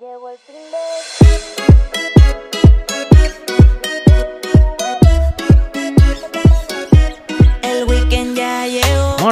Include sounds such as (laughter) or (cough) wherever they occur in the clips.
Llegó el fin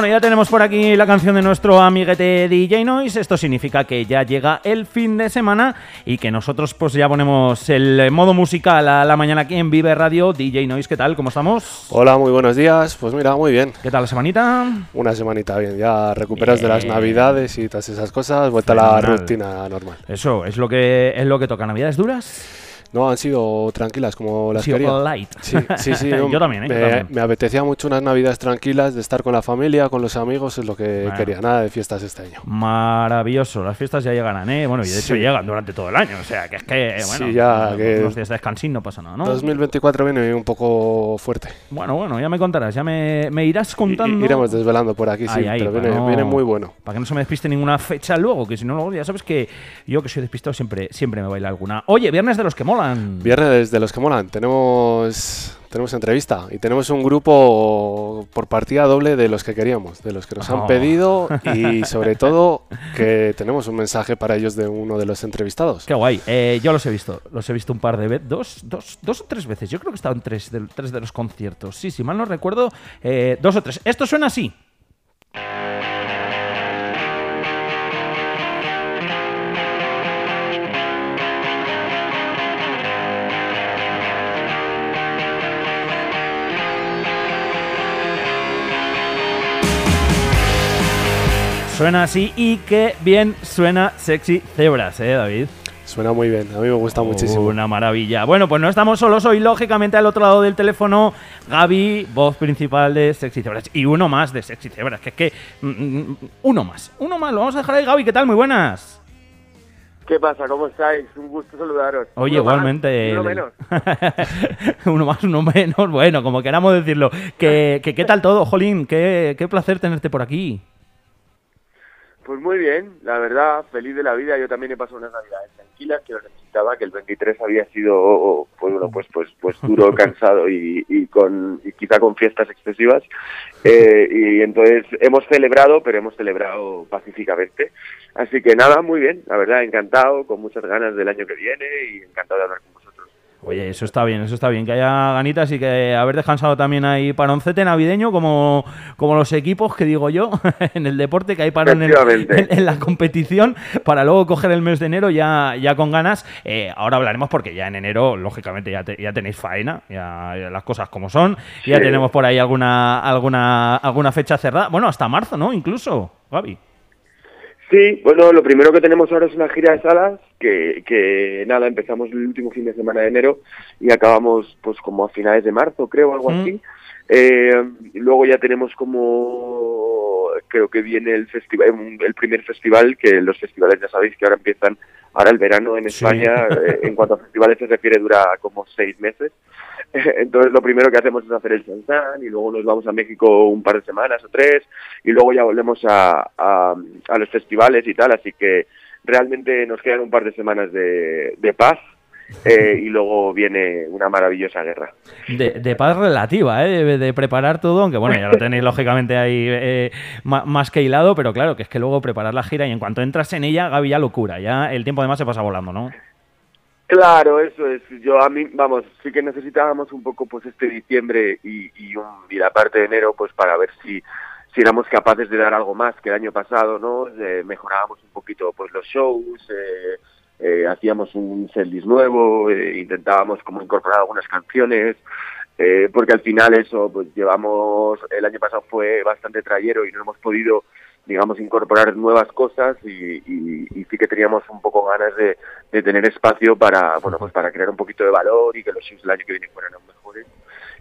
Bueno, ya tenemos por aquí la canción de nuestro amiguete DJ Noise. Esto significa que ya llega el fin de semana y que nosotros pues ya ponemos el modo musical a la mañana aquí en Vive Radio. DJ Noise, ¿qué tal? ¿Cómo estamos? Hola, muy buenos días. Pues mira, muy bien. ¿Qué tal la semanita? Una semanita bien. Ya recuperas de las navidades y todas esas cosas. Vuelta a la rutina normal. Eso es lo que es lo que toca. ¿Navidades duras? No, han sido tranquilas como las quería. light. Sí, sí, sí. (laughs) Yo también, ¿eh? Yo Me, también. me apetecía mucho unas navidades tranquilas, de estar con la familia, con los amigos, es lo que Bueno. quería. Nada de fiestas este año. Maravilloso, las fiestas ya llegarán, ¿eh? Bueno, y de hecho Sí. llegan durante todo el año, o sea, que es que, bueno, Sí, ya, que- unos días de descansín no pasa nada, ¿no? 2024 viene un poco fuerte. Bueno, bueno, ya me contarás, ya me, me irás I- contando. Iremos desvelando por aquí, sí, Ay, ay, pero viene, no- viene muy bueno. Para que no se me despiste ninguna fecha luego, que si no, luego ya sabes que yo que soy despistado siempre, siempre me baila alguna. Oye, viernes de los que molan. Viernes de los que molan, tenemos, tenemos entrevista y tenemos un grupo por partida doble de los que queríamos, de los que nos Oh. han pedido (laughs) y sobre todo que tenemos un mensaje para ellos de uno de los entrevistados. Qué guay. Eh, yo los he visto, los he visto un par de veces, dos, dos, dos o tres veces. Yo creo que en tres de, tres de los conciertos. Sí, si mal no recuerdo, eh, dos o tres. Esto suena así. Suena así y qué bien suena Sexy Zebras, ¿eh, David? Suena muy bien, a mí me gusta muchísimo. Una maravilla. Bueno, pues no estamos solos hoy, lógicamente, al otro lado del teléfono, Gaby, voz principal de Sexy Zebras. Y uno más de Sexy Zebras, que es que. mm, mm, uno más, uno más, lo vamos a dejar ahí, Gaby, ¿qué tal? Muy buenas. ¿Qué pasa? ¿Cómo estáis? Un gusto saludaros. Oye, Uno más, igualmente. uno menos. (laughs) uno más, uno menos. Bueno, como queramos decirlo. Que, que- ¿Qué tal todo, Jolín? Qué, qué placer tenerte por aquí. Pues muy bien, la verdad, feliz de la vida. Yo también he pasado unas navidades tranquilas que lo necesitaba, que el 23 había sido, pues bueno, pues pues pues (laughs) duro, cansado y, y con y quizá con fiestas excesivas. Eh, y entonces hemos celebrado, pero hemos celebrado pacíficamente. Así que nada, muy bien, la verdad, encantado, con muchas ganas del año que viene y encantado de hablar con vosotros. Oye, eso está bien, eso está bien, que haya ganitas y que haber descansado también ahí paroncete navideño como, como los equipos que digo yo (laughs) en el deporte, que hay parón en, en- en la competición para luego coger el mes de enero ya, ya con ganas. Eh, ahora hablaremos porque ya en enero, lógicamente, ya, te- ya tenéis faena, ya, ya las cosas como son, ya Sí. tenemos por ahí alguna, alguna, alguna fecha cerrada, bueno, hasta marzo, ¿no? Incluso, Gaby. Sí, bueno, lo primero que tenemos ahora es una gira de salas que, que nada, empezamos el último fin de semana de enero y acabamos pues como a finales de marzo, creo, algo Mm. así. Eh, luego ya tenemos como, creo que viene el festival, el primer festival, que los festivales ya sabéis que ahora empiezan, ahora el verano en Sí. España, eh, en cuanto a festivales se refiere, dura como seis meses. (laughs) Entonces lo primero que hacemos es hacer el Sansan y luego nos vamos a México un par de semanas o tres y luego ya volvemos a, a, a los festivales y tal, así que realmente nos quedan un par de semanas de, de paz eh, y luego viene una maravillosa guerra. De, de paz relativa, ¿eh? de, de preparar todo, aunque bueno, ya lo (laughs) tenéis lógicamente ahí eh, más que hilado, pero claro, que es que luego preparar la gira y en cuanto entras en ella, Gaby, ya locura, ya el tiempo además se pasa volando, ¿no? Claro, eso es. Yo a mí, vamos, sí que necesitábamos un poco pues este diciembre y, y, un, y la parte de enero pues para ver si si éramos capaces de dar algo más que el año pasado, ¿no? Eh, mejorábamos un poquito pues los shows, eh, eh, hacíamos un setlist nuevo, eh, intentábamos como incorporar algunas canciones, porque al final eso, pues llevamos, el año pasado fue bastante trayero y no hemos podido, digamos, incorporar nuevas cosas y, y, y sí que teníamos un poco ganas de, de tener espacio para, bueno, pues para crear un poquito de valor y que los shows del año que viene fueran aún mejores.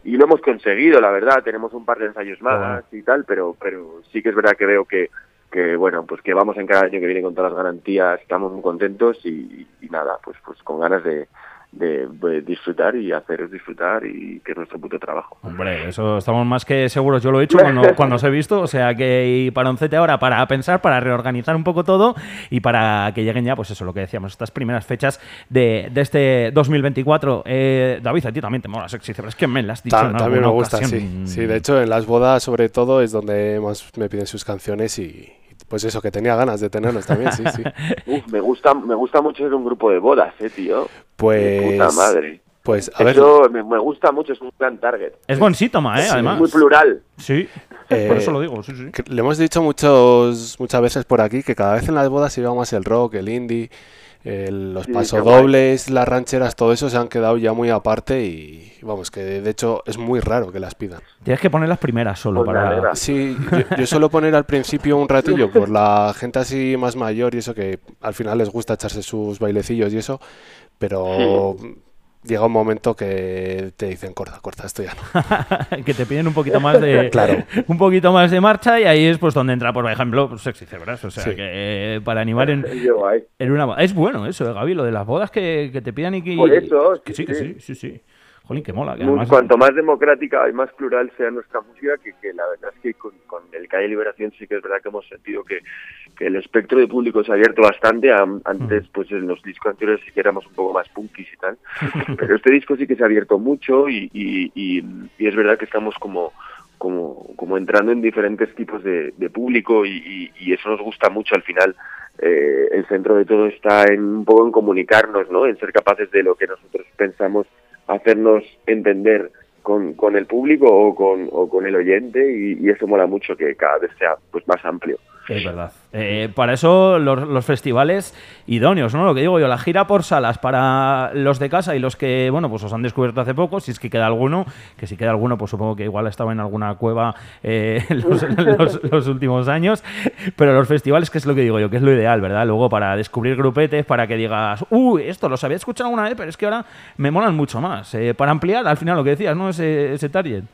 Y lo hemos conseguido, la verdad, tenemos un par de ensayos más y tal, pero, pero sí que es verdad que veo que, que bueno, pues que vamos en cada año que viene con todas las garantías, estamos muy contentos y, y nada, pues pues con ganas de, de, de disfrutar y haceros disfrutar y que es nuestro puto trabajo. Hombre, eso estamos más que seguros. Yo lo he hecho cuando, (laughs) cuando os he visto. O sea que y paroncete ahora para pensar, para reorganizar un poco todo y para que lleguen ya, pues eso, lo que decíamos, estas primeras fechas de, de este 2024. Eh, David, a ti también te mola Sexy Zebra. Es que me las has dicho Ta- en también me gusta, ocasión. sí. Sí, de hecho, en las bodas, sobre todo, es donde más me piden sus canciones y pues eso, que tenía ganas de tenernos también, sí, sí. (laughs) Uf, me gusta, me gusta mucho ser un grupo de bodas, eh, tío. Pues, Puta madre. pues a ver, Eso me, me gusta mucho, es un gran target. Es buen síntoma, ¿eh? Sí, Además. Es muy plural. Sí, Eh, por eso lo digo, sí, sí. le hemos dicho muchos, muchas veces por aquí que cada vez en las bodas lleva más el rock, el indie, el- los Sí, pasodobles, las rancheras, todo eso se han quedado ya muy aparte y vamos, que de hecho es muy raro que las pidan. Tienes que poner las primeras solo Pues para... Sí, yo, yo suelo poner al principio un ratillo por la gente así más mayor y eso que al final les gusta echarse sus bailecillos y eso, pero llega un momento que te dicen corta, corta, esto ya no. (laughs) que te piden un poquito más de (laughs) Claro. (laughs) un poquito más de marcha y ahí es pues donde entra por ejemplo pues, sexy cebras o sea Sí. que eh, para animar en, en una boda es bueno eso eh, Gaby lo de las bodas que, que te pidan y que Por eso, que sí, sí que sí. sí sí sí jolín que mola que además cuanto más democrática y más plural sea nuestra música, que, que la verdad es que con, con el Calle Liberación sí que es verdad que hemos sentido que, que el espectro de público se ha abierto bastante. Antes, pues en los discos anteriores sí que éramos un poco más punkis y tal. (laughs) Pero este disco sí que se ha abierto mucho y, y, y- y es verdad que estamos como como, como entrando en diferentes tipos de, de público y, y- y eso nos gusta mucho al final. eh, el centro de todo está en un poco en comunicarnos, ¿no? En ser capaces de lo que nosotros pensamos hacernos entender con, con el público o con, o con el oyente y, y eso mola mucho que cada vez sea pues más amplio. Es verdad. Eh, para eso los, festivales idóneos, ¿no? Lo que digo yo, la gira por salas para los de casa y los que, bueno, pues os han descubierto hace poco, si es que queda alguno, que si queda alguno, pues supongo que igual estaba en alguna cueva eh, (laughs) los, últimos años, pero los festivales, que es lo que digo yo, que es lo ideal, ¿verdad? Luego para descubrir grupetes, para que digas, uy, esto los había escuchado alguna vez, pero es que ahora me molan mucho más. Eh, para ampliar, al final, lo que decías, ¿no? Ese, ese target.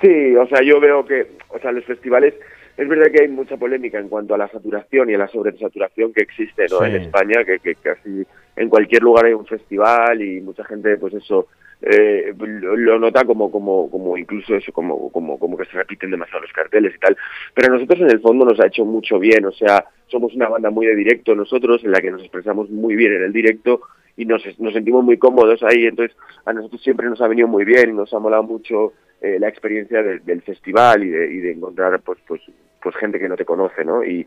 Sí, o sea, yo veo que, o sea, los festivales, es verdad que hay mucha polémica en cuanto a la saturación y a la sobresaturación que existe ¿no? Sí. en España, que, que casi en cualquier lugar hay un festival y mucha gente, pues eso, eh, lo, lo nota como, como, como incluso eso, como, como, como que se repiten demasiado los carteles y tal. Pero a nosotros en el fondo nos ha hecho mucho bien, o sea, somos una banda muy de directo nosotros, en la que nos expresamos muy bien en el directo y nos, nos sentimos muy cómodos ahí, entonces a nosotros siempre nos ha venido muy bien nos ha molado mucho eh, la experiencia de- del festival y de, y de encontrar pues pues pues gente que no te conoce, ¿no? Y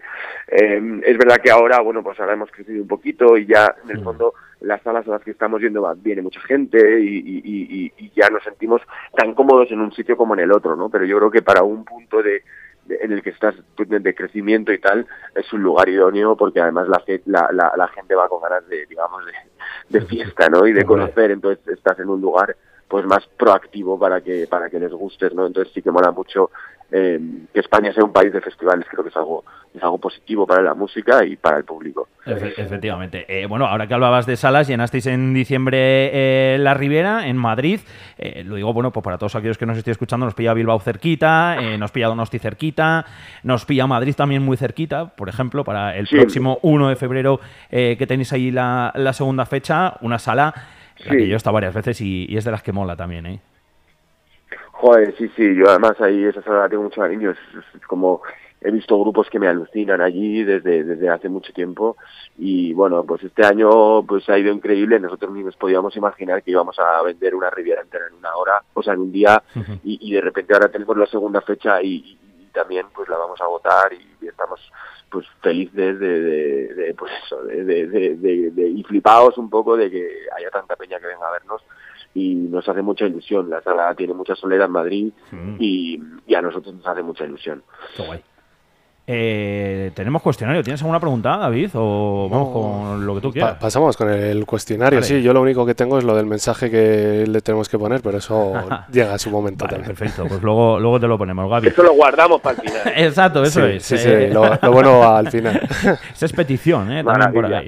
eh, es verdad que ahora, bueno, pues ahora hemos crecido un poquito y ya en el fondo las salas a las que estamos yendo va- viene mucha gente y, y- y- y- y ya nos sentimos tan cómodos en un sitio como en el otro, ¿no? Pero yo creo que para un punto de, de- en el que estás pues, de, de crecimiento y tal es un lugar idóneo porque además la, la, la, la gente va con ganas de, digamos, de, de fiesta, ¿no? Y de conocer, entonces estás en un lugar pues más proactivo para que para que les gustes, ¿no? Entonces sí que mola mucho eh, que España sea un país de festivales, creo que es algo es algo positivo para la música y para el público. Efe- efectivamente. Eh, bueno, ahora que hablabas de salas, llenasteis en diciembre eh, la Ribera, en Madrid. Lo digo, bueno, pues para todos aquellos que nos estéis escuchando, nos pilla Bilbao cerquita, nos pilla Donosti cerquita, nos pilla Madrid también muy cerquita, por ejemplo, para el Sí. próximo 1 de febrero eh, que tenéis ahí la, la segunda fecha, una sala la Sí. que yo he estado varias veces y, y es de las que mola también, ¿eh? Joder, sí, sí, yo además ahí esa sala la tengo mucho cariño, es, como he visto grupos que me alucinan allí desde, desde hace mucho tiempo y bueno, pues este año pues ha ido increíble, nosotros ni nos podíamos imaginar que íbamos a vender una Riviera entera en una hora, o sea, en un día y, y de repente ahora tenemos la segunda fecha y también pues la vamos a votar y, estamos pues felices de, de, de, pues eso, de, y flipados un poco de que haya tanta peña que venga a vernos y nos hace mucha ilusión. La sala tiene mucha soledad en Madrid Mm. y, y a nosotros nos hace mucha ilusión. Qué guay. Eh, Tenemos cuestionario. ¿Tienes alguna pregunta, David? ¿O vamos No. con lo que tú Pa- quieras? pasamos con el cuestionario, Vale. sí. Yo lo único que tengo es lo del mensaje que le tenemos que poner, pero eso (laughs) llega a su momento Vale, también. perfecto. Pues luego, luego te lo ponemos, Gaby. Eso lo guardamos para el final. (laughs) Exacto, eso Sí, es. sí, sí, lo, lo bueno va al final. Esa (laughs) es petición, ¿eh? También por ahí.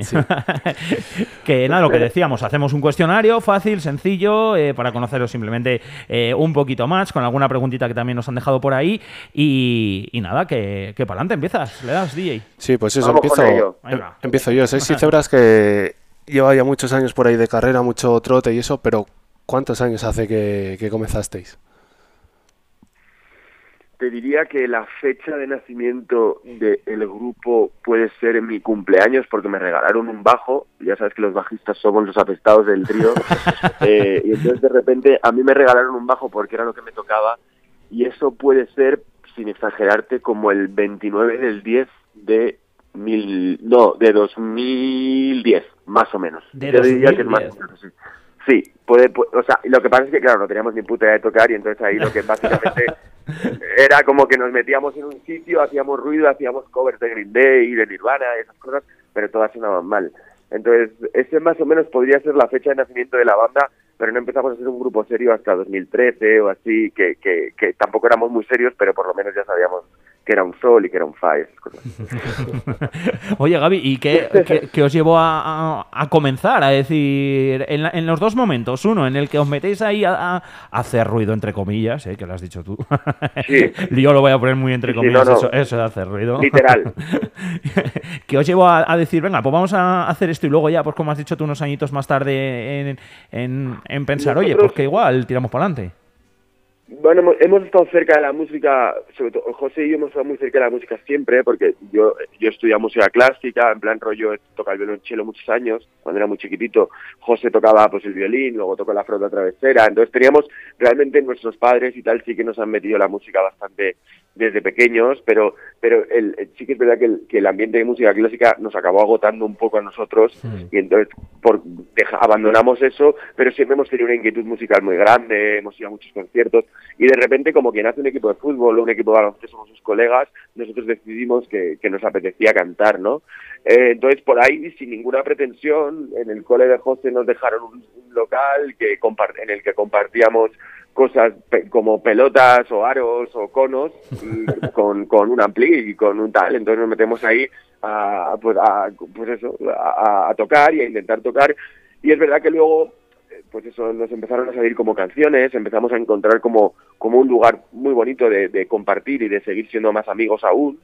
Que nada, lo que decíamos, hacemos un cuestionario fácil, sencillo, eh, para conoceros simplemente eh, un poquito más, con alguna preguntita que también nos han dejado por ahí. Y, y nada, que, que para adelante empiezas, le das DJ. Sí, pues eso, Vamos empiezo, em- empiezo yo. Sexy Cebras que lleva ya muchos años por ahí de carrera, mucho trote y eso, pero ¿cuántos años hace que, que comenzasteis? Te diría que la fecha de nacimiento del grupo puede ser en mi cumpleaños porque me regalaron un bajo. Ya sabes que los bajistas somos los apestados del trío. (laughs) Eh, y entonces de repente a mí me regalaron un bajo porque era lo que me tocaba. Y eso puede ser sin exagerarte, como el 29 del 10 de mil, no, de 2010, más o menos. De Yo diría que es más 2010. o menos, sí. Sí, puede, pu- o sea, lo que pasa es que, claro, no teníamos ni puta idea de tocar y entonces ahí lo que básicamente (laughs) era como que nos metíamos en un sitio, hacíamos ruido, hacíamos covers de Green Day, de Nirvana, esas cosas, pero todas sonaban mal. Entonces, ese más o menos podría ser la fecha de nacimiento de la banda, pero no empezamos a ser un grupo serio hasta 2013 o así, que, que, que tampoco éramos muy serios, pero por lo menos ya sabíamos que era un sol y que era un fa, y esas cosas. (laughs) Oye, Gaby, ¿y qué, qué- qué os llevó a, a- a comenzar? A decir, en, la- en los dos momentos, uno en el que os metéis ahí a, a hacer ruido, entre comillas, ¿eh? que lo has dicho tú. Sí. (laughs) Yo lo voy a poner muy entre sí, comillas, no, no. Eso, eso de hacer ruido. Literal. (laughs) que os llevó a, decir, venga, pues vamos a hacer esto y luego ya, pues como has dicho tú unos añitos más tarde, en, en- en pensar, oye, pues que igual tiramos para adelante. Bueno, hemos, estado cerca de la música, sobre todo José y yo hemos estado muy cerca de la música siempre, porque yo yo estudié música clásica, en plan rollo, tocaba el violonchelo muchos años, cuando era muy chiquitito, José tocaba pues el violín, luego tocó la flauta travesera, entonces teníamos, realmente nuestros padres y tal sí que nos han metido la música bastante desde pequeños, pero pero el, el- sí que es verdad que el, que el ambiente de música clásica nos acabó agotando un poco a nosotros y entonces por deja- abandonamos eso, pero siempre hemos tenido una inquietud musical muy grande, hemos ido a muchos conciertos y de repente como quien hace un equipo de fútbol o un equipo de baloncesto con sus colegas, nosotros decidimos que, que nos apetecía cantar, ¿no? Eh, entonces por ahí sin ninguna pretensión, en el cole de José nos dejaron un, un local que en el que compartíamos cosas pe- como pelotas o aros o conos y (laughs) con, con un ampli y con un tal, entonces nos metemos ahí a, pues, a, pues eso, a, a tocar y a intentar tocar y es verdad que luego eh, pues eso nos empezaron a salir como canciones, empezamos a encontrar como, como un lugar muy bonito de, de compartir y de seguir siendo más amigos aún.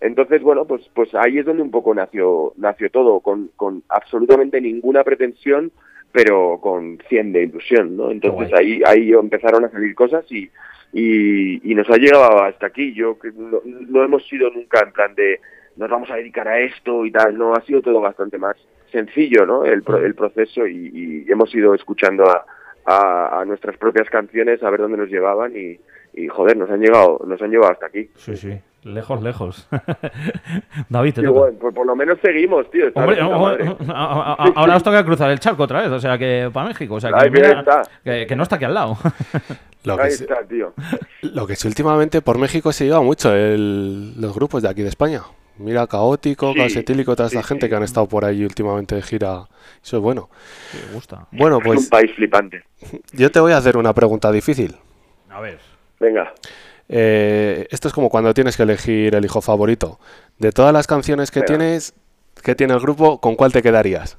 Entonces, bueno, pues, pues ahí es donde un poco nació, nació todo, con, con absolutamente ninguna pretensión, pero con 100 de ilusión, ¿no? Entonces ahí, ahí empezaron a salir cosas y, y, y nos ha llegado hasta aquí. Yo que no, no hemos sido nunca en plan de nos vamos a dedicar a esto y tal, no, ha sido todo bastante más sencillo, ¿no? El, el proceso y, y hemos ido escuchando a, a, a nuestras propias canciones a ver dónde nos llevaban y, y joder, nos han llegado, nos han llevado hasta aquí. Sí, sí, lejos, lejos. (laughs) David, te Y toca. bueno, pues por lo menos seguimos, tío. está Hombre, de puta o- madre. o- a- a- ahora os toca cruzar el charco otra vez, o sea que para México, o sea que, Ahí mira, está. que, que no está aquí al lado. (laughs) Lo que, Ahí sí, está, tío. (laughs) lo que sí últimamente por México se lleva mucho el- los grupos de aquí de España. Mira, Caótico, Sí, Calcetílico, toda esta sí, gente sí. que han estado por ahí últimamente de gira. Eso es bueno. Me gusta. Bueno, es un pues país flipante. yo te voy a hacer una pregunta difícil. A ver. Venga. Eh, esto es como cuando tienes que elegir el hijo favorito. De todas las canciones que tienes, que tiene el grupo, ¿con cuál te quedarías?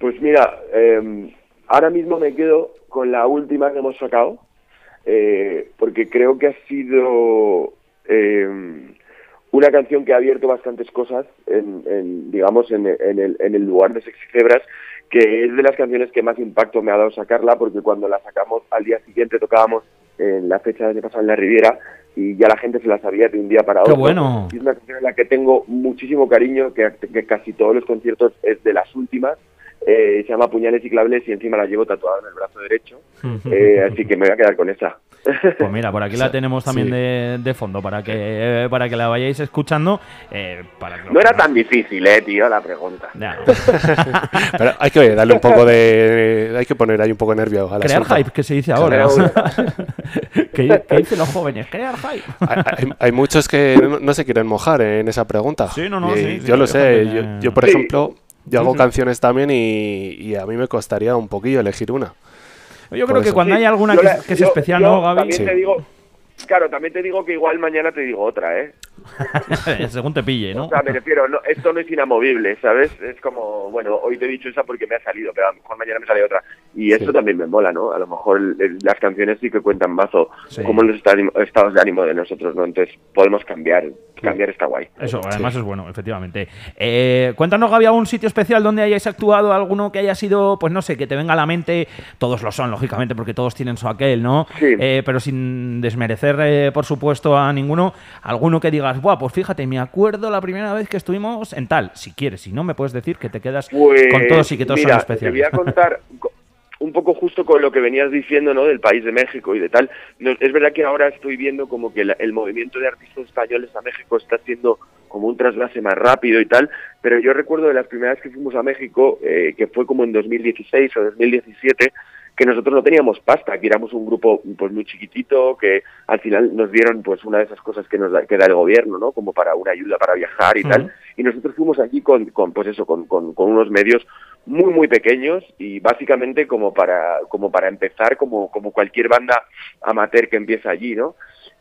Pues mira, eh, ahora mismo me quedo con la última que hemos sacado, eh, porque creo que ha sido eh, una canción que ha abierto bastantes cosas, en, en, digamos, en, en el, en el lugar de Sexy Cebras, que es de las canciones que más impacto me ha dado sacarla, porque cuando la sacamos al día siguiente tocábamos en la fecha del año pasado en la Riviera y ya la gente se la sabía de un día para ¡Qué otro. bueno! Y es una canción en la que tengo muchísimo cariño, que, que casi todos los conciertos es de las últimas. Eh, se llama Puñales y Claveles y encima la llevo tatuada en el brazo derecho. Eh, así que me voy a quedar con esa. Pues mira, por aquí la (laughs) tenemos también Sí. de, de fondo para que para que la vayáis escuchando. eh, para No era tan difícil, eh, tío, la pregunta. Ya. (laughs) Pero hay que darle un poco de. Hay que poner ahí un poco de nervio a la Crear asunto. hype, que se dice ahora. Crear (laughs) ¿Qué, qué dicen los jóvenes? Crear hype. Hay, hay- hay muchos que no, no se quieren mojar en esa pregunta. Sí, no, no, Y sí, sí, yo lo sé. Yo, por Sí. ejemplo, yo hago sí. canciones también y, y a mí me costaría un poquillo elegir una. Yo creo que cuando hay alguna Yo que, la- es- que es yo- especial, yo ¿no, Gaby? También Sí. te digo, claro, también te digo que igual mañana te digo otra, ¿eh? (laughs) Según te pille, ¿no? O sea, me refiero, no, esto no es inamovible, ¿sabes? Es como, bueno, hoy te he dicho esa porque me ha salido, pero a lo mejor mañana me sale otra. Y eso Sí. también me mola, ¿no? A lo mejor el- las canciones sí que cuentan mazo Sí. como los esta- estados de ánimo de nosotros, ¿no? Entonces podemos cambiar, cambiar está guay. Eso, además es bueno, efectivamente. Eh, cuéntanos, Gaby, algún sitio especial donde hayáis actuado, alguno que haya sido, pues no sé, que te venga a la mente. Todos lo son, lógicamente, porque todos tienen su aquel, ¿no? Sí. Eh, pero sin desmerecer, eh, por supuesto, a ninguno. Alguno que digas, Buah, pues fíjate, me acuerdo la primera vez que estuvimos en tal. Si quieres, si no, me puedes decir que te quedas Pues, con todos y que todos mira, son especiales. Te voy a contar (laughs) co- un poco justo con lo que venías diciendo, ¿no? Del país de México y de tal. No, es verdad que ahora estoy viendo como que el movimiento de artistas españoles a México está haciendo como un traslase más rápido y tal, pero yo recuerdo de las primeras que fuimos a México, eh, que fue como en 2016 o 2017, que nosotros no teníamos pasta, que éramos un grupo pues muy chiquitito, que al final nos dieron pues una de esas cosas que nos da, que da el gobierno, ¿no? Como para una ayuda para viajar y tal. Y nosotros fuimos allí con, con pues eso, con, con, con unos medios muy muy pequeños y básicamente como para como para empezar como como cualquier banda amateur que empieza allí, ¿no?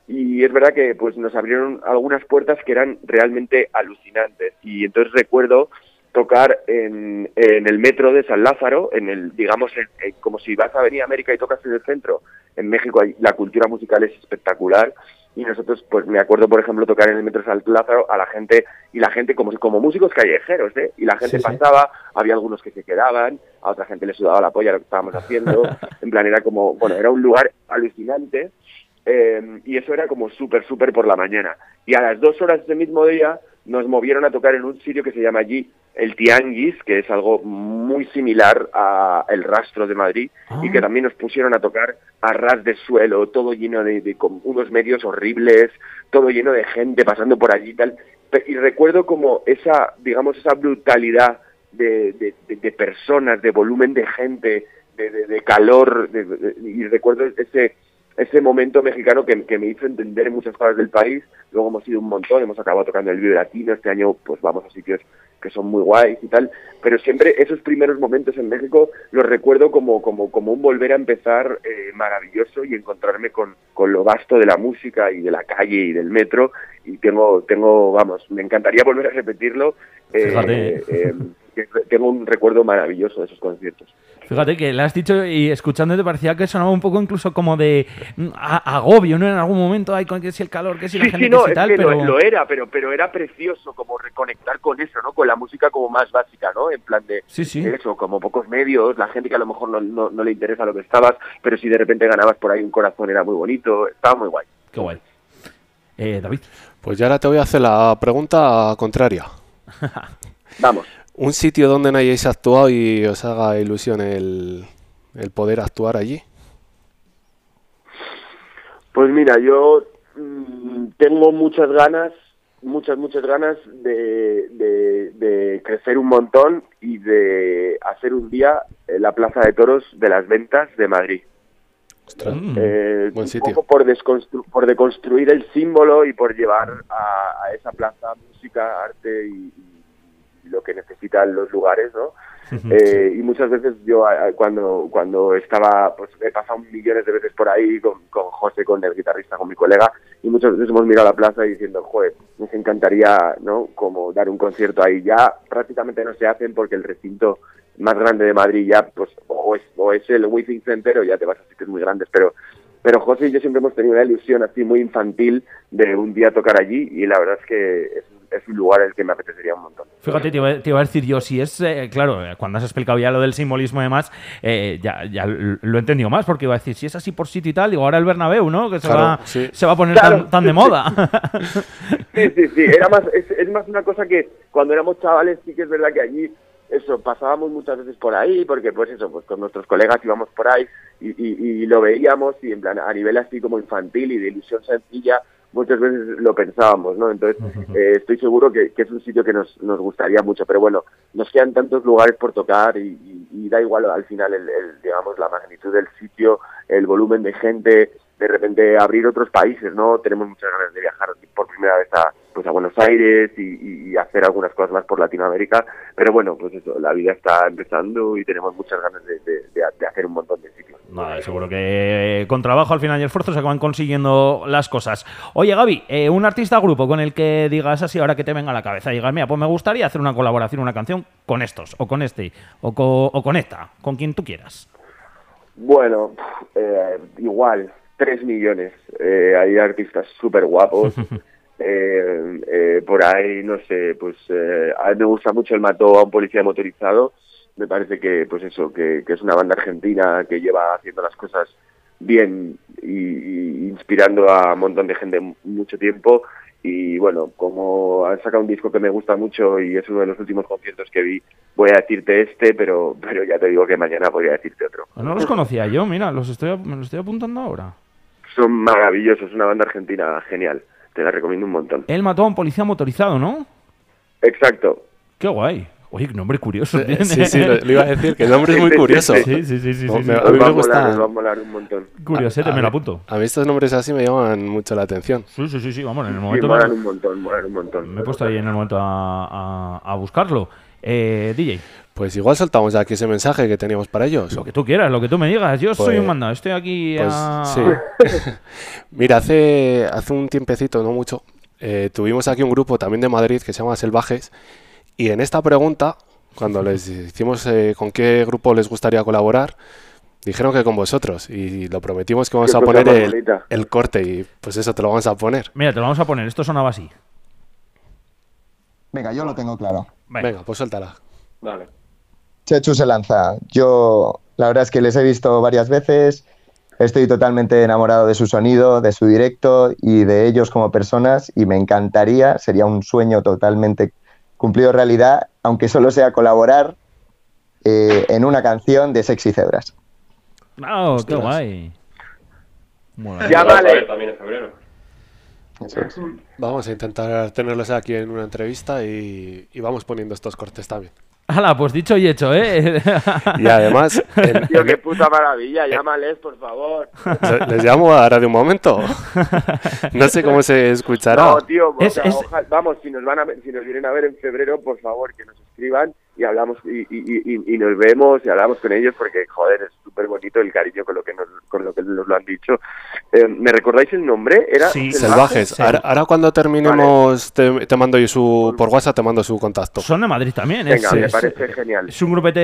Y es verdad que pues nos abrieron algunas puertas que eran realmente alucinantes y entonces recuerdo tocar en, en el metro de San Lázaro, en el, digamos, en- en- como si vas a venir a América y tocas en el centro. En México la cultura musical es espectacular y nosotros, pues me acuerdo, por ejemplo, tocar en el metro San Lázaro a la gente, y la gente como, como músicos callejeros, ¿eh? Y la gente Sí, sí. pasaba, había algunos que se quedaban, a otra gente le sudaba la polla lo que estábamos haciendo, (laughs) en plan era como, bueno, era un lugar alucinante, eh, y eso era como súper, súper por la mañana. Y a las dos horas ese mismo día nos movieron a tocar en un sitio que se llama allí el Tianguis, que es algo muy similar a El Rastro de Madrid, y que Ah. también nos pusieron a tocar a ras de suelo, todo lleno de, de con unos medios horribles, todo lleno de gente pasando por allí y tal. Y recuerdo como esa, digamos, esa brutalidad de, de- de- personas, de volumen de gente, de, calor, y recuerdo ese ese momento mexicano que, que me hizo entender en muchas partes del país. Luego hemos ido un montón, hemos acabado tocando el Vive Latino, este año pues vamos a sitios que son muy guays y tal, pero siempre esos primeros momentos en México los recuerdo como, como, como un volver a empezar eh, maravilloso y encontrarme con, con lo vasto de la música y de la calle y del metro y tengo, tengo vamos, me encantaría volver a repetirlo. eh, eh, (laughs) tengo un recuerdo maravilloso de esos conciertos. Fíjate que le has dicho y escuchándote parecía que sonaba un poco incluso como de mm, a- agobio, ¿no? En algún momento, hay con que si el calor, que si la sí, gente, sí, que es tal, que pero... lo, lo era, pero, pero era precioso como reconectar con eso, ¿no? Con la música como más básica, ¿no? En plan de Sí, sí. eso, como pocos medios, la gente que a lo mejor no, no, no le interesa lo que estabas, pero si de repente ganabas por ahí un corazón era muy bonito, estaba muy guay. Qué guay. Eh, David. Pues ya ahora te voy a hacer la pregunta contraria. Vamos. Un sitio donde no hayáis actuado y os haga ilusión el, el poder actuar allí. Pues mira, yo mm, tengo muchas ganas, muchas, muchas ganas de, de, de crecer un montón y de hacer un día en la Plaza de Toros de las Ventas de Madrid. Ostras. Mm. Eh, Buen un sitio. poco por, desconstru- por deconstruir el símbolo y por llevar a, a esa plaza música, arte y, y lo que necesitan los lugares, ¿no? Eh, y muchas veces yo a- a- cuando cuando estaba, pues he pasado millones de veces por ahí con, con José, con el guitarrista, con mi colega, y muchas veces hemos mirado la plaza y diciendo, joder, nos encantaría, ¿no? Como dar un concierto ahí. Ya prácticamente no se hacen porque el recinto más grande de Madrid ya, pues, o es, o es el Withing Center o ya te vas a sitios muy grandes, pero pero José y yo siempre hemos tenido una ilusión así muy infantil de un día tocar allí y la verdad es que es, es un lugar el que me apetecería un montón. Fíjate, te iba, te iba a decir yo, si es, eh, claro, cuando has explicado ya lo del simbolismo y demás, eh, ya, ya lo he entendido más, porque iba a decir, si es así por sitio y tal, digo, ahora el Bernabéu, ¿no? Que se, Claro, va, sí. se va a poner Claro. tan, tan de moda. (laughs) Sí, sí, sí, era más, es, es más una cosa que cuando éramos chavales sí que es verdad que allí eso, pasábamos muchas veces por ahí, porque pues eso, pues con nuestros colegas íbamos por ahí y, y, y lo veíamos y en plan a nivel así como infantil y de ilusión sencilla, muchas veces lo pensábamos, ¿no? Entonces (laughs) eh, estoy seguro que, que es un sitio que nos, nos gustaría mucho, pero bueno, nos quedan tantos lugares por tocar y, y- y da igual al final el, el, digamos la magnitud del sitio, el volumen de gente, de repente abrir otros países, ¿no? Tenemos muchas ganas de viajar por primera vez a, pues a Buenos Aires y, hacer algunas cosas más por Latinoamérica, pero bueno, pues eso, la vida está empezando y tenemos muchas ganas de, de- de- hacer un montón de. Nada, seguro que eh, con trabajo al final y esfuerzo se acaban consiguiendo las cosas. Oye, Gaby, eh, un artista grupo con el que digas así ahora que te venga a la cabeza, digas, mira, pues me gustaría hacer una colaboración, una canción con estos, o con este, o, co- o con esta, con quien tú quieras. Bueno, eh, igual, tres millones. Eh, hay artistas súper guapos. (laughs) Por ahí, no sé, pues a mí me gusta mucho el mató a un policía motorizado. Me parece que, pues eso, que, que es una banda argentina que lleva haciendo las cosas bien y, y inspirando a un montón de gente mucho tiempo. y bueno, como han sacado un disco que me gusta mucho y es uno de los últimos conciertos que vi, voy a decirte este, pero, pero ya te digo que mañana voy a decirte otro. No los conocía yo, mira, los estoy, me los estoy apuntando ahora. Son maravillosos, una banda argentina genial, te la recomiendo un montón. Él mató a un policía motorizado, ¿no? Exacto. Qué guay. Oye, qué nombre curioso. Tiene. Sí, sí, lo, lo iba a decir, que el nombre (laughs) es muy curioso. Sí, sí, sí, sí, No, sí, sí. me- A mí va me a molar, gusta- va a molar un montón. Curiosete, A- a me lo apunto. A mí estos nombres así me llaman mucho la atención. Sí, sí, sí, sí, vamos, en el Sí, momento molan me, un montón, molan un montón. me he puesto ahí en el momento a, a- a buscarlo. Eh, DJ, Pues igual soltamos ya aquí ese mensaje que teníamos para ellos. lo que tú quieras, lo que tú me digas. Yo soy Pues- un mandado, estoy aquí Pues a... sí. (laughs) (laughs) Mira, hace, hace un tiempecito, no mucho, eh, tuvimos aquí un grupo también de Madrid que se llama Selvajes y en esta pregunta, cuando les hicimos eh, con qué grupo les gustaría colaborar, dijeron que con vosotros y lo prometimos que vamos a poner el, corte y pues eso te lo vamos a poner. Mira, te lo vamos a poner, esto sonaba así. Venga, yo lo tengo claro. Venga. Venga, pues suéltala. Vale. Chechu se lanza. Yo, la verdad es que les he visto varias veces. Estoy totalmente enamorado de su sonido, de su directo y de ellos como personas. Y me encantaría, sería un sueño totalmente cumplido realidad, aunque solo sea colaborar eh, en una canción de Sexy Cebras. ¡Oh, qué guay! Mola. Ya vale. También en febrero. Eso es. Vamos a intentar tenerlos aquí en una entrevista y, y vamos poniendo estos cortes también. Hala, pues dicho y hecho, ¿eh? (laughs) Y además, (laughs) en- Tío, qué puta maravilla, llámales, por favor. le- les llamo ahora de un momento. (laughs) No sé cómo se escuchará. No, tío, o Es- sea, es- ojalá- vamos, si nos van a ver- si nos vienen a ver en febrero, por favor, que nos escriban y hablamos y, y, y, y nos vemos y hablamos con ellos porque joder, es súper bonito el cariño con lo que nos con lo que nos lo han dicho. Eh, ¿Me recordáis el nombre? Era Sí. Salvajes. Sí. Ahora, ahora cuando terminemos te, te mando yo su por WhatsApp te mando su contacto. Son de Madrid también. Venga, es, me es- parece genial. es un grupete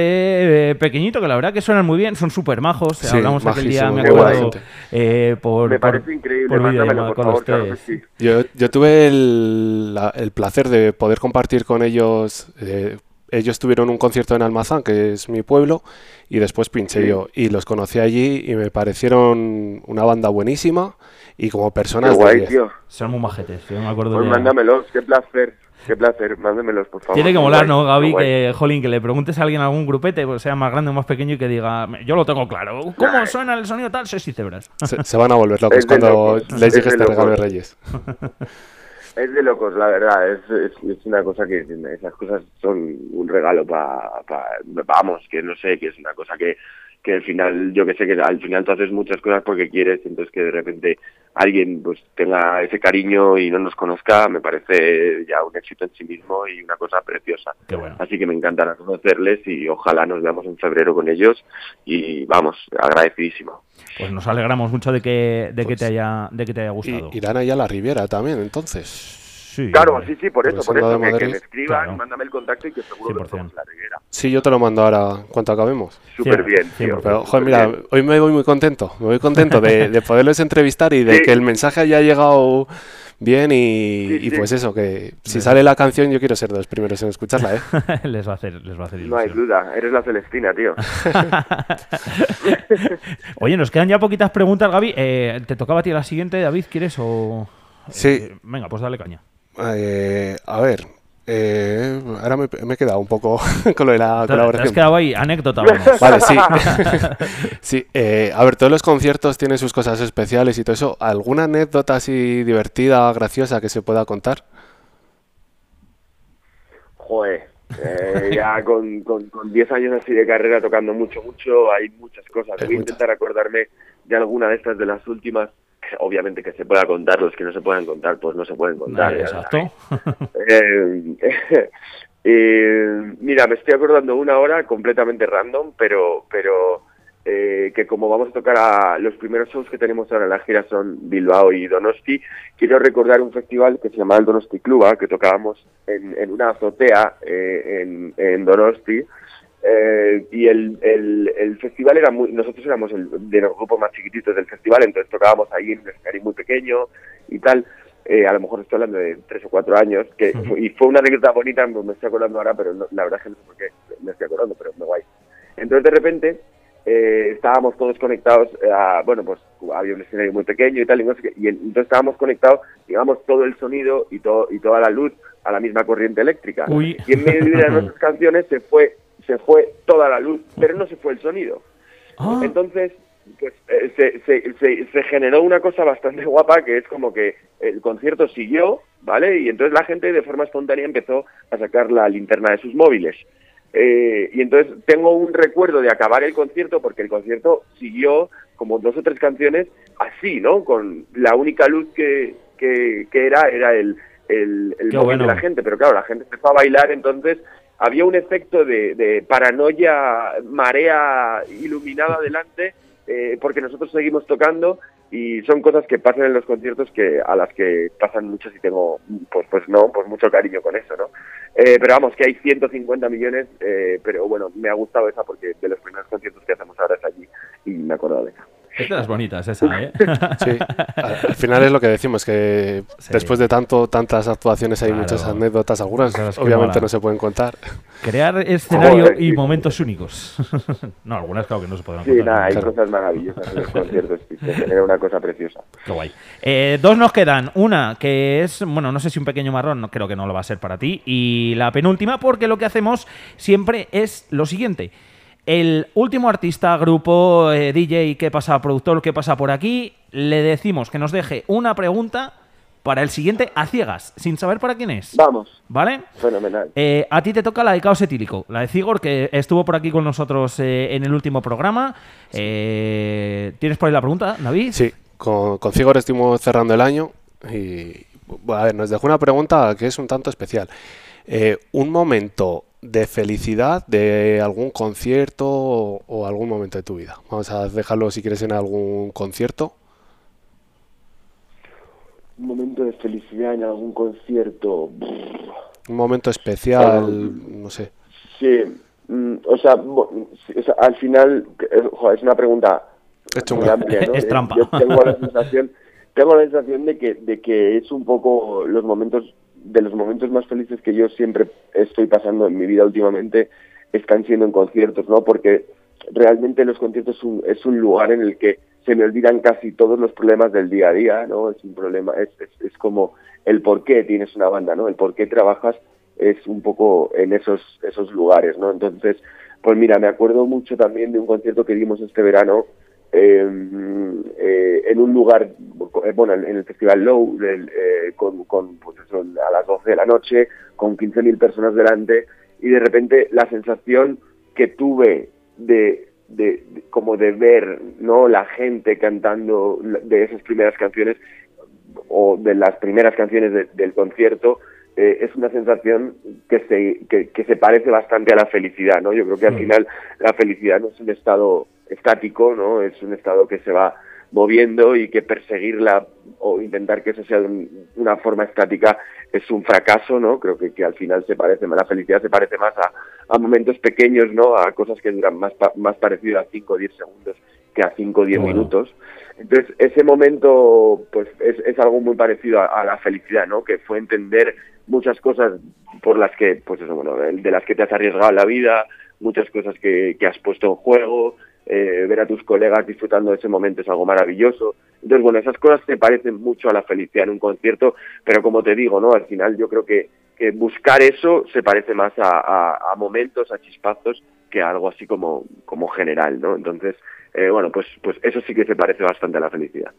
eh, pequeñito que la verdad que suenan muy bien, son súper majos. Sí, Hablamos aquel día, me acuerdo, eh, por, Me por- parece increíble, por mándamelo, favor, los claro que tres. sí. Yo, yo tuve el, la- el placer de poder compartir con ellos. Ellos tuvieron un concierto en Almazán, que es mi pueblo, y después pinché Sí. yo. Y los conocí allí y me parecieron una banda buenísima y como Qué personas de guay, 10. tío. Son muy majetes, yo me acuerdo Pues ya. mándamelos, qué placer, qué placer, mándamelos, por favor. Tiene que Qué molar, ¿no, qué Gaby? Que, jolín, que le preguntes a alguien a algún grupete, pues sea más grande o más pequeño, y que diga, yo lo tengo claro. ¿Cómo suena el sonido tal? Sexy cebras. Se, se van a volver (laughs) locos Es de cuando locos, les es llegue de este regalo de. Reyes. (laughs) Es de locos, la verdad. Es, es, es una cosa que esas cosas son un regalo para, vamos, que no sé, que es una cosa que, que al final, yo que sé que al final tú haces muchas cosas porque quieres, entonces que de repente alguien pues tenga ese cariño y no nos conozca, me parece ya un éxito en sí mismo y una cosa preciosa. Qué bueno. Así que me encantará conocerles y ojalá nos veamos en febrero con ellos y vamos, agradecidísimo. Pues nos alegramos mucho de que, de que, Pues- te, haya, de que te haya gustado. Y, irán allá a la Riviera también, entonces. Sí, Claro, sí, sí, por eso, por eso, que, que me escriban, claro. mándame el contacto y que seguro que 100%. nos vemos en la Ribera. Sí, yo te lo mando ahora en cuanto acabemos. Súper bien, tío. por Pero, joder, mira, bien. hoy me voy muy contento. Me voy contento de, de (laughs) poderles entrevistar y de Sí. que el mensaje haya llegado bien y, Sí, y sí. pues eso, que si sale la canción yo quiero ser de los primeros en escucharla, ¿eh? (laughs) les va a hacer, les va a hacer No hay ilusión. duda, eres la Celestina, tío. (laughs) Oye, nos quedan ya poquitas preguntas, Gaby. Eh, ¿Te tocaba a ti la siguiente, David? ¿Quieres o...? Sí. Eh, venga, pues dale caña. Eh, a ver, eh, ahora me, me he quedado un poco (laughs) con lo de la Te, te has colaboración. quedado ahí, anécdota, vamos. (laughs) Vale, sí. (laughs) sí, eh, a ver, todos los conciertos tienen sus cosas especiales y todo eso. ¿Alguna anécdota así divertida, graciosa que se pueda contar? Joder, eh, ya con, con, con 10 años así de carrera tocando mucho, mucho, hay muchas cosas. Voy a intentar acordarme de alguna de estas de las últimas. Obviamente que se pueda contar, los que no se puedan contar, pues no se pueden contar. Vale, exacto. (laughs) Eh, eh, mira, me estoy acordando una hora completamente random, pero, pero eh, que como vamos a tocar a los primeros shows que tenemos ahora en la gira son Bilbao y Donosti, quiero recordar un festival que se llama el Donosti Cluba, que tocábamos en, en una azotea eh, en, en Donosti. Eh, y el, el, el festival era muy, nosotros éramos el, de los grupos más chiquititos del festival, entonces tocábamos ahí en un escenario muy pequeño y tal. Eh, a lo mejor estoy hablando de tres o cuatro años, que Ujú. y fue una anécdota bonita, me estoy acordando ahora, pero no- la verdad es que no sé por qué me estoy acordando, pero me guay. Entonces de repente eh, estábamos todos conectados a, bueno, pues había un escenario muy pequeño y tal, y, no sé qué, y en- entonces estábamos conectados, digamos, todo el sonido y, todo, y toda la luz a la misma corriente eléctrica. Uy. Y en medio de nuestras (laughs) canciones se fue, se fue toda la luz, pero no se fue el sonido. Ah, Entonces, pues eh, se, se, se, se generó una cosa bastante (laughs) guapa que es como que el concierto siguió, ¿vale? Y entonces la gente de forma espontánea empezó a sacar la linterna de sus móviles. Eh, y entonces tengo un recuerdo de acabar el concierto porque el concierto siguió como dos o tres canciones así, ¿no? Con la única luz que, que, que era era el, el, el móvil bueno. de la gente, pero claro, la gente empezó a bailar, entonces había un efecto de, de paranoia, marea iluminada delante, eh, porque nosotros seguimos tocando y son cosas que pasan en los conciertos que a las que pasan muchos y tengo, pues, pues no, pues mucho cariño con eso, ¿no? Eh, pero vamos, que hay 150 millones, eh, pero bueno, me ha gustado esa porque de los primeros conciertos que hacemos ahora es allí y me acordado de esa. Es de las bonitas esa, ¿eh? (laughs) Sí, al, al final es lo que decimos, que Sí. después de tanto tantas actuaciones hay Claro. muchas anécdotas, algunas que obviamente no se pueden contar. Crear escenario Joder, y sí. momentos únicos. (laughs) no, algunas claro que no se pueden Sí, contar. nada, hay claro. cosas maravillosas en los conciertos se genera una cosa preciosa. Qué guay. Eh, dos nos quedan. Una que es, bueno, no sé si un pequeño marrón, no, creo que no lo va a ser para ti. Y la penúltima, porque lo que hacemos siempre es lo siguiente. El último artista, grupo, eh, DJ que pasa, productor que pasa por aquí, le decimos que nos deje una pregunta para el siguiente a ciegas, sin saber para quién es. Vamos, ¿Vale? fenomenal. Eh, a ti te toca la de caos etílico, la de Cigor, que estuvo por aquí con nosotros eh, en el último programa. Eh, ¿Tienes por ahí la pregunta, David? Sí, con, con Cigor estuvimos cerrando el año y bueno, a ver, nos dejó una pregunta que es un tanto especial. Eh, un momento de felicidad de algún concierto o, o algún momento de tu vida. Vamos a dejarlo si quieres en algún concierto. Un momento de felicidad en algún concierto. Un momento especial, no sé. Sí, mm, o sea, o al final, eh, joder, es una pregunta Es muy chunga. amplia, ¿no? (laughs) Es Eh, trampa. Yo tengo la sensación, tengo la sensación de que, de que es un poco los momentos, de los momentos más felices que yo siempre estoy pasando en mi vida últimamente, están siendo en conciertos, ¿no? Porque realmente los conciertos es un, es un lugar en el que se me olvidan casi todos los problemas del día a día, ¿no? Es un problema, es, es, es como el por qué tienes una banda, ¿no? El por qué trabajas es un poco en esos, esos lugares, ¿no? Entonces, pues mira, me acuerdo mucho también de un concierto que dimos este verano eh, eh, en un lugar, eh, bueno, en el Festival Low, del, eh, con, con, pues eso, a las 12 de la noche, con 15.000 personas delante, y de repente la sensación que tuve de, de, de- como de ver no la gente cantando de esas primeras canciones o de las primeras canciones de- del concierto eh, es una sensación que se que, que se parece bastante a la felicidad no yo creo que al Mm. final la felicidad no es un estado estático no es un estado que se va moviendo y que perseguirla o intentar que eso sea de un- una forma estática es un fracaso, ¿no? Creo que, que al final se parece, la felicidad se parece más a, a momentos pequeños, ¿no? A cosas que duran más, pa- más parecido a 5 o 10 segundos que a 5 o 10 Bueno. minutos. Entonces, ese momento, pues, es, es algo muy parecido a, a la felicidad, ¿no? Que fue entender muchas cosas por las que, pues eso, bueno, de las que te has arriesgado la vida, muchas cosas que, que has puesto en juego, eh, ver a tus colegas disfrutando de ese momento es algo maravilloso. Entonces, bueno, esas cosas se parecen mucho a la felicidad en un concierto, pero como te digo, ¿no? Al final yo creo que, que buscar eso se parece más a, a- a momentos, a chispazos, que a algo así como, como general, ¿no? Entonces, eh, bueno, pues, pues eso sí que se parece bastante a la felicidad.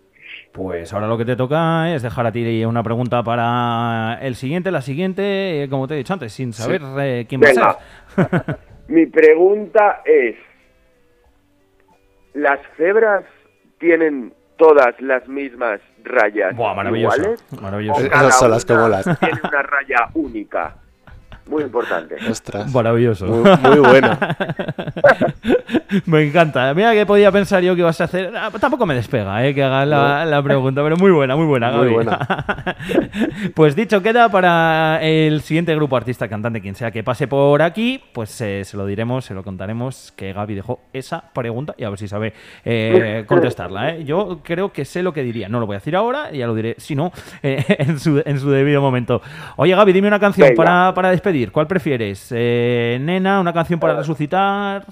Pues ahora lo que te toca es dejar a ti una pregunta para el siguiente, la siguiente, eh, como te he dicho antes, sin saber eh, quién va a ser. (laughs) Mi pregunta es, ¿las cebras tienen todas las mismas rayas Buah, maravilloso. iguales? Maravilloso. ¿O Esas cada son las que una molan. Tiene una raya única. Muy importante. Ostras. Maravilloso. Muy, muy buena. (laughs) me encanta. Mira que podía pensar yo que ibas a hacer. Ah, tampoco me despega, eh, que haga la, la pregunta, pero muy buena, muy buena, Muy Gaby. buena. (laughs) pues dicho queda para el siguiente grupo artista, cantante, quien sea que pase por aquí, pues eh, se lo diremos, se lo contaremos que Gaby dejó esa pregunta y a ver si sabe eh, (laughs) contestarla. eh. Yo creo que sé lo que diría. No lo voy a decir ahora, ya lo diré, si no, eh, en, su, en su debido momento. Oye, Gaby, dime una canción Venga. para, para despedir. ¿Cuál prefieres? Eh, Nena, una canción para resucitar.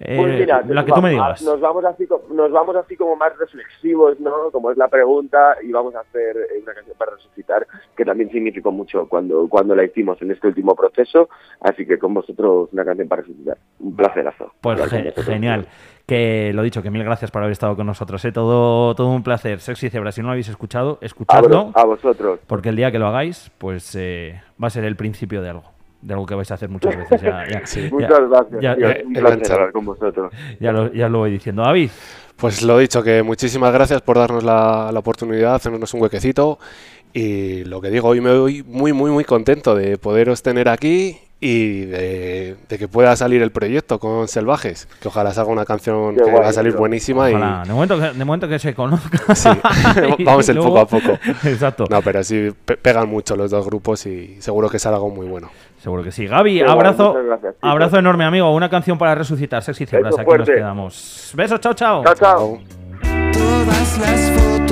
Eh, Pues mira, la que tú me digas. Nos vamos, así, nos vamos así como más reflexivos, ¿no? Como es la pregunta, y vamos a hacer eh, una canción para resucitar, que también significó mucho cuando, cuando la hicimos en este último proceso. Así que con vosotros una canción para resucitar. Un placerazo. Pues ge- genial. Que lo dicho, que mil gracias por haber estado con nosotros. ¿eh? Todo, todo un placer. Sexy Zebra, si no lo habéis escuchado, A, escuchadlo. vos- a vosotros. Porque el día que lo hagáis, pues eh, va a ser el principio de algo. De algo que vais a hacer muchas veces. Ya, ya- (laughs) ya- Muchas gracias. ya- tío. ya- Es un placer enganchado. hablar con vosotros. ya lo, ya lo voy diciendo. David, Pues lo dicho, que muchísimas gracias por darnos la, la oportunidad, hacernos un huequecito. Y lo que digo, hoy me voy muy, muy, muy contento de poderos tener aquí y de, de que pueda salir el proyecto con Selvajes. Que ojalá salga una canción Qué que guay, va a salir tío. buenísima. ojalá, de, momento que, de momento que se conozca. (laughs) Sí, (laughs) Y vamos el luego- poco a poco. Exacto. Y... No, pero sí, pe- pegan mucho los dos grupos y seguro que sale algo muy bueno. Seguro que sí. Gaby, abrazo, gracias, abrazo enorme, amigo. Una canción para resucitar. Sexy. Beso Aquí nos quedamos. Besos, chao, chao. Chao, chao. Todas las fotos